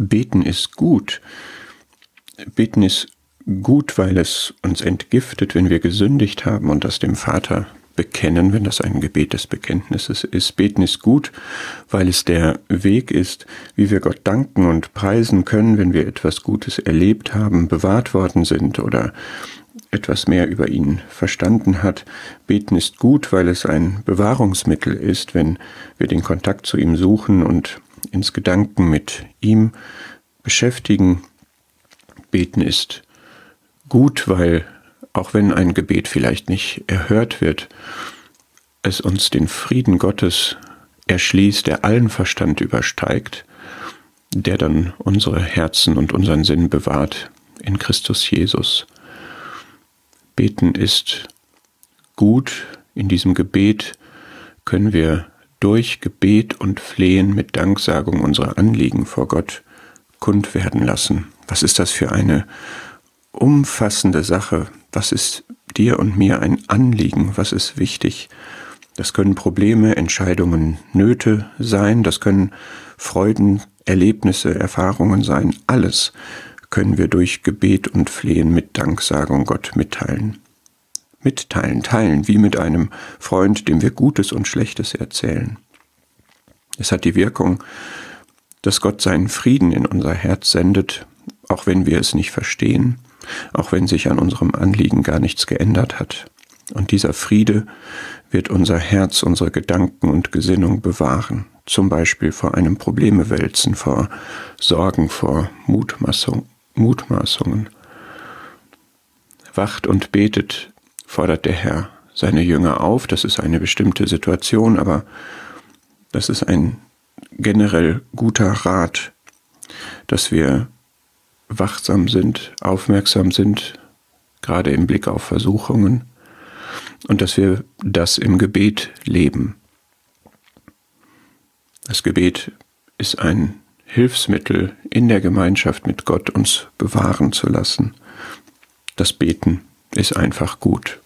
Beten ist gut. Beten ist gut, weil es uns entgiftet, wenn wir gesündigt haben und das dem Vater bekennen, wenn das ein Gebet des Bekenntnisses ist. Beten ist gut, weil es der Weg ist, wie wir Gott danken und preisen können, wenn wir etwas Gutes erlebt haben, bewahrt worden sind oder etwas mehr über ihn verstanden hat. Beten ist gut, weil es ein Bewahrungsmittel ist, wenn wir den Kontakt zu ihm suchen und ins Gedanken mit ihm beschäftigen. Beten ist gut, weil auch wenn ein Gebet vielleicht nicht erhört wird, es uns den Frieden Gottes erschließt, der allen Verstand übersteigt, der dann unsere Herzen und unseren Sinn bewahrt in Christus Jesus. Beten ist gut. In diesem Gebet können wir durch Gebet und Flehen mit Danksagung unsere Anliegen vor Gott kund werden lassen. Was ist das für eine umfassende Sache? Was ist dir und mir ein Anliegen? Was ist wichtig? Das können Probleme, Entscheidungen, Nöte sein, das können Freuden, Erlebnisse, Erfahrungen sein. Alles können wir durch Gebet und Flehen mit Danksagung Gott mitteilen. Mitteilen, teilen, wie mit einem Freund, dem wir Gutes und Schlechtes erzählen. Es hat die Wirkung, dass Gott seinen Frieden in unser Herz sendet, auch wenn wir es nicht verstehen, auch wenn sich an unserem Anliegen gar nichts geändert hat. Und dieser Friede wird unser Herz, unsere Gedanken und Gesinnung bewahren, zum Beispiel vor einem Problemewälzen, vor Sorgen, vor Mutmaßung, Mutmaßungen. Wacht und betet, fordert der Herr seine Jünger auf. Das ist eine bestimmte Situation, aber das ist ein generell guter Rat, dass wir wachsam sind, aufmerksam sind, gerade im Blick auf Versuchungen, und dass wir das im Gebet leben. Das Gebet ist ein Hilfsmittel in der Gemeinschaft mit Gott uns bewahren zu lassen. Das Beten ist einfach gut.